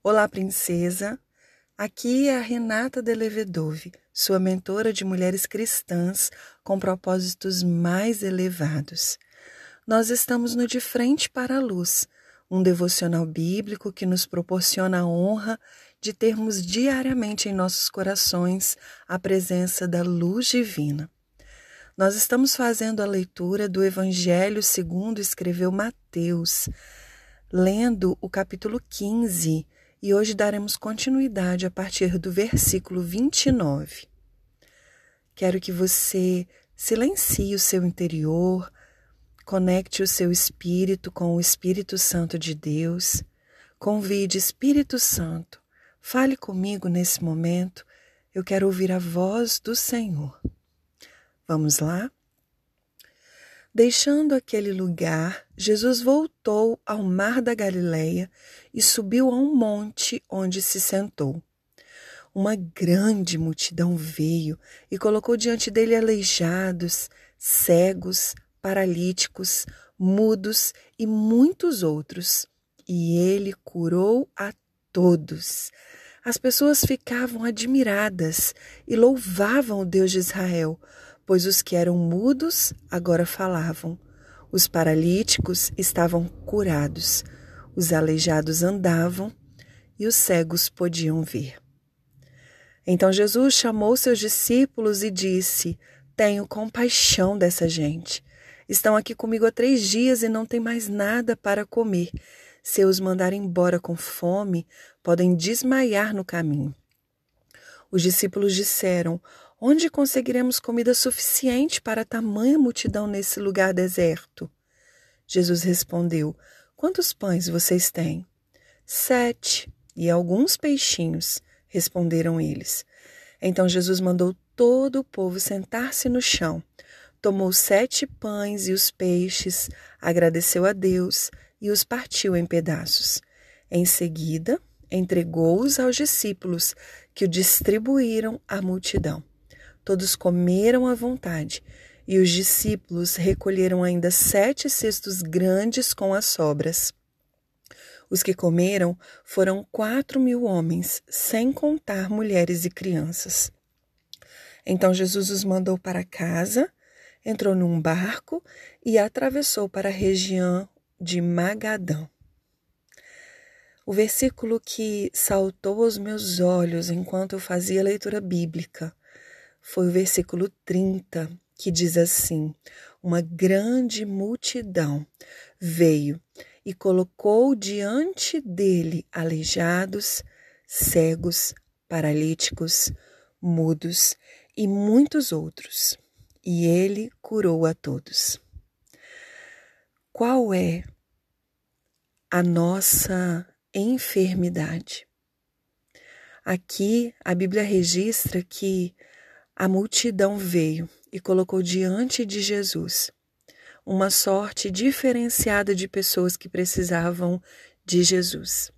Olá, princesa. Aqui é a Renata Delevedove, sua mentora de mulheres cristãs com propósitos mais elevados. Nós estamos no De Frente para a Luz, um devocional bíblico que nos proporciona a honra de termos diariamente em nossos corações a presença da luz divina. Nós estamos fazendo a leitura do Evangelho segundo escreveu Mateus, lendo o capítulo 15 e hoje daremos continuidade a partir do versículo 29. Quero que você silencie o seu interior, conecte o seu espírito com o Espírito Santo de Deus, convide Espírito Santo, fale comigo nesse momento, eu quero ouvir a voz do Senhor. Vamos lá? Deixando aquele lugar, Jesus voltou ao mar da Galileia e subiu a um monte onde se sentou. Uma grande multidão veio e colocou diante dele aleijados, cegos, paralíticos, mudos e muitos outros. E ele curou a todos. As pessoas ficavam admiradas e louvavam o Deus de Israel pois os que eram mudos agora falavam, os paralíticos estavam curados, os aleijados andavam e os cegos podiam ver. Então Jesus chamou seus discípulos e disse: Tenho compaixão dessa gente. Estão aqui comigo há três dias e não têm mais nada para comer. Se eu os mandar embora com fome, podem desmaiar no caminho. Os discípulos disseram: Onde conseguiremos comida suficiente para tamanha multidão nesse lugar deserto? Jesus respondeu: Quantos pães vocês têm? Sete, e alguns peixinhos, responderam eles. Então Jesus mandou todo o povo sentar-se no chão. Tomou sete pães e os peixes, agradeceu a Deus e os partiu em pedaços. Em seguida, entregou-os aos discípulos, que o distribuíram à multidão. Todos comeram à vontade, e os discípulos recolheram ainda sete cestos grandes com as sobras. Os que comeram foram quatro mil homens, sem contar mulheres e crianças. Então Jesus os mandou para casa, entrou num barco e atravessou para a região de Magadã. O versículo que saltou aos meus olhos enquanto eu fazia a leitura bíblica foi o versículo 30, que diz assim: Uma grande multidão veio e colocou diante dele aleijados, cegos, paralíticos, mudos e muitos outros, e ele curou a todos. Qual é a nossa enfermidade? Aqui a Bíblia registra que a multidão veio e colocou diante de Jesus uma sorte diferenciada de pessoas que precisavam de Jesus,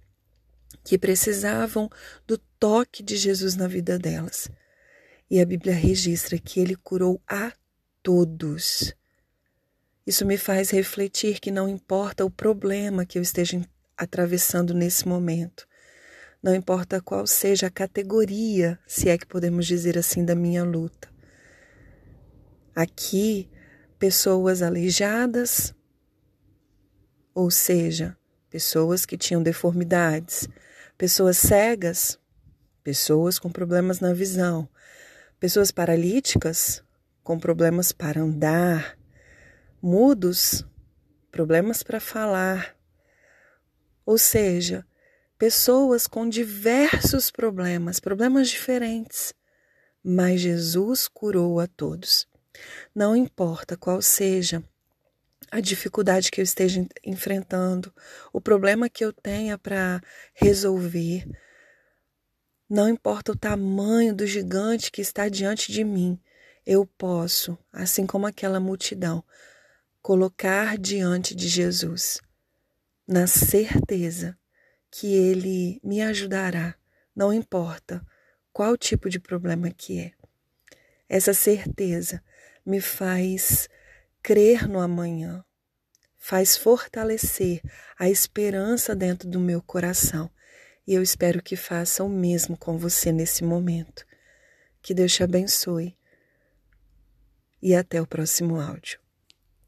que precisavam do toque de Jesus na vida delas. E a Bíblia registra que ele curou a todos. Isso me faz refletir que não importa o problema que eu esteja atravessando nesse momento, não importa qual seja a categoria, se é que podemos dizer assim, da minha luta. Aqui, pessoas aleijadas, ou seja, pessoas que tinham deformidades, pessoas cegas, pessoas com problemas na visão, pessoas paralíticas com problemas para andar, mudos, problemas para falar. Ou seja, pessoas com diversos problemas, problemas diferentes, mas Jesus curou a todos. Não importa qual seja a dificuldade que eu esteja enfrentando, o problema que eu tenha para resolver, não importa o tamanho do gigante que está diante de mim, eu posso, assim como aquela multidão, colocar diante de Jesus, na certeza que ele me ajudará, não importa qual tipo de problema que é. Essa certeza me faz crer no amanhã, faz fortalecer a esperança dentro do meu coração E eu espero que faça o mesmo com você nesse momento. Que Deus te abençoe. E até o próximo áudio.